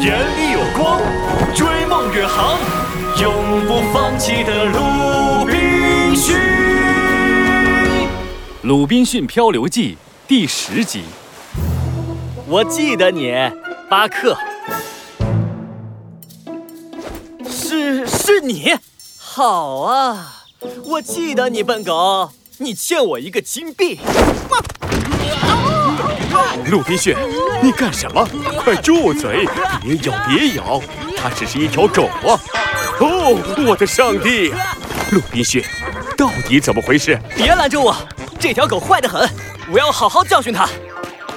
眼里有光，追梦远航，永不放弃的鲁滨逊。《鲁滨逊漂流记》第十集。我记得你，巴克。是是你，好啊，我记得你，笨狗，你欠我一个金币。鲁滨逊，你干什么？快住嘴！别咬，别咬，它只是一条狗啊！哦，我的上帝！鲁滨逊，到底怎么回事？别拦着我，这条狗坏得很，我要好好教训它。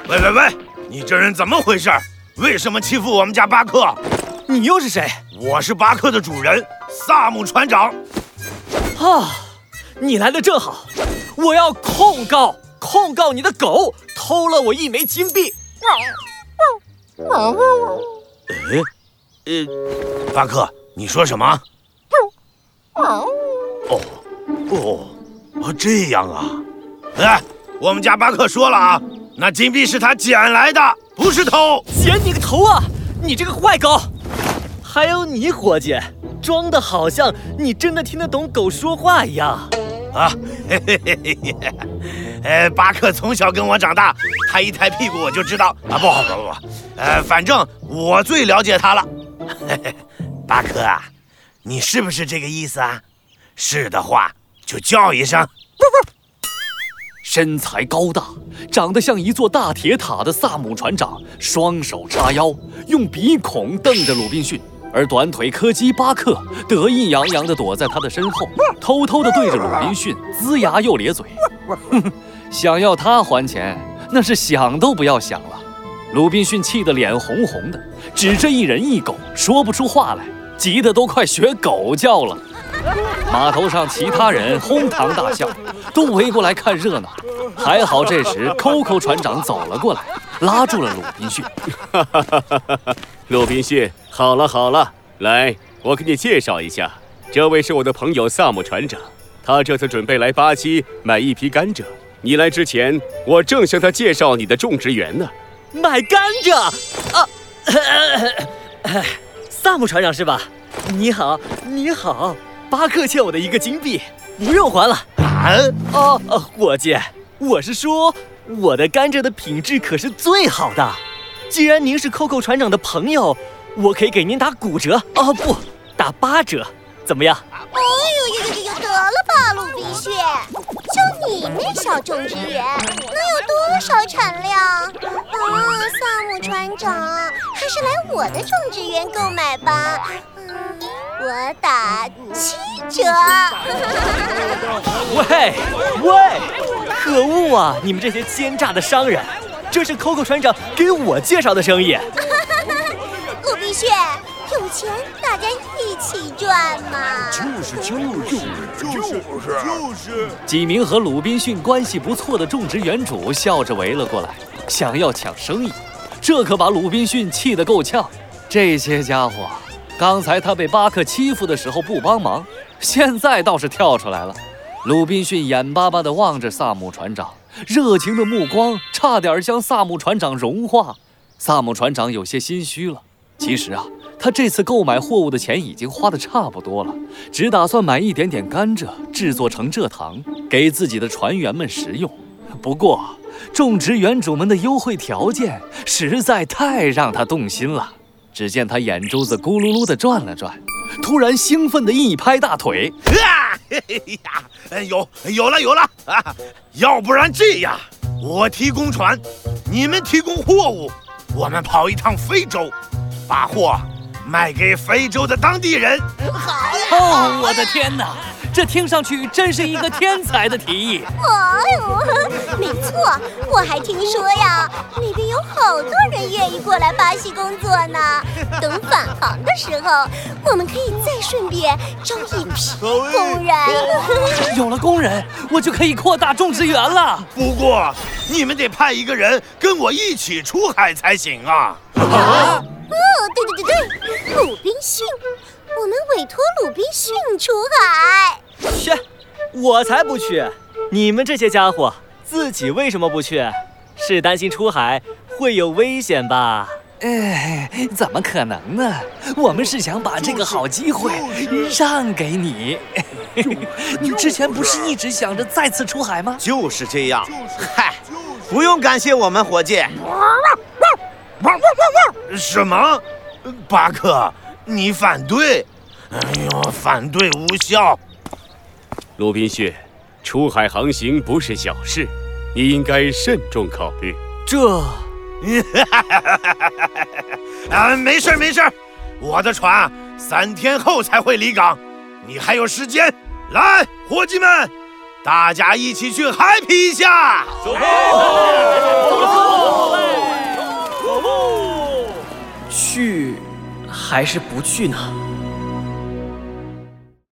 喂喂喂，你这人怎么回事？为什么欺负我们家巴克？你又是谁？我是巴克的主人，萨姆船长。啊，你来的正好，我要控告控告你的狗偷了我一枚金币。呃呃，巴克，你说什么？哦哦哦，这样啊！哎，我们家巴克说了啊，那金币是他捡来的，不是偷。捡你个头啊！你这个坏狗！还有你伙计，装的好像你真的听得懂狗说话一样。啊，嘿嘿嘿嘿嘿，呃，巴克从小跟我长大，他一抬屁股我就知道啊，不不不不，呃，反正我最了解他了。嘿嘿，巴克啊，你是不是这个意思啊？是的话就叫一声。不不身材高大、长得像一座大铁塔的萨姆船长，双手叉腰，用鼻孔瞪着鲁滨逊。而短腿柯基巴克得意洋洋地躲在他的身后，偷偷地对着鲁滨逊龇牙又咧嘴。哼，想要他还钱，那是想都不要想了。鲁滨逊气得脸红红的，指着一人一狗说不出话来，急得都快学狗叫了。码头上其他人哄堂大笑，都围过来看热闹。还好这时 Coco 船长走了过来，拉住了鲁滨逊。鲁滨逊，好了好了，来，我给你介绍一下，这位是我的朋友萨姆船长，他这次准备来巴西买一批甘蔗。你来之前，我正向他介绍你的种植园呢。买甘蔗啊！萨姆船长是吧？你好，你好，巴克欠我的一个金币，不用还了。啊？哦哦，伙计，我是说，我的甘蔗的品质可是最好的。既然您是 Coco 船长的朋友，我可以给您打骨折哦，不，打八折，怎么样？哎呦呦呦呦！得了吧，鲁滨逊，就你那小种植园，能有多少产量？啊，萨姆船长，还是来我的种植园购买吧。嗯，我打七折。喂喂，可恶啊！你们这些奸诈的商人，这是 Coco 船长给我介绍的生意。鲁滨逊，有钱大家一起赚嘛。就是就是就是就是。几名和鲁滨逊关系不错的种植园主笑着围了过来，想要抢生意。这可把鲁滨逊气得够呛。这些家伙，刚才他被巴克欺负的时候不帮忙，现在倒是跳出来了。鲁滨逊眼巴巴地望着萨姆船长，热情的目光差点将萨姆船长融化。萨姆船长有些心虚了。其实啊，他这次购买货物的钱已经花得差不多了，只打算买一点点甘蔗，制作成蔗糖，给自己的船员们食用。不过，种植园主们的优惠条件实在太让他动心了。只见他眼珠子咕噜噜地转了转，突然兴奋地一拍大腿：“啊，嘿嘿嘿呀，有有了有了啊！要不然这样，我提供船，你们提供货物，我们跑一趟非洲，把货卖给非洲的当地人。好呀！哦，我的天哪，这听上去真是一个天才的提议。哎呦，没错，我还听说呀，那边有好多人愿意过来巴西工作呢。等返航的时候，我们可以再顺便招一批工人。有了工人，我就可以扩大种植园了。不过，你们得派一个人跟我一起出海才行啊！哦，对对对对，鲁滨逊，我们委托鲁滨逊出海。切，我才不去！你们这些家伙自己为什么不去？是担心出海会有危险吧？哎，怎么可能呢？我们是想把这个好机会让给你。你之前不是一直想着再次出海吗？就是这样。嗨，不用感谢我们，伙计。什么？巴克，你反对？哎呦，反对无效。鲁滨逊，出海航行不是小事，你应该慎重考虑。这，啊，没事没事，我的船三天后才会离港，你还有时间。来，伙计们，大家一起去 happy 一下。走！还是不去呢？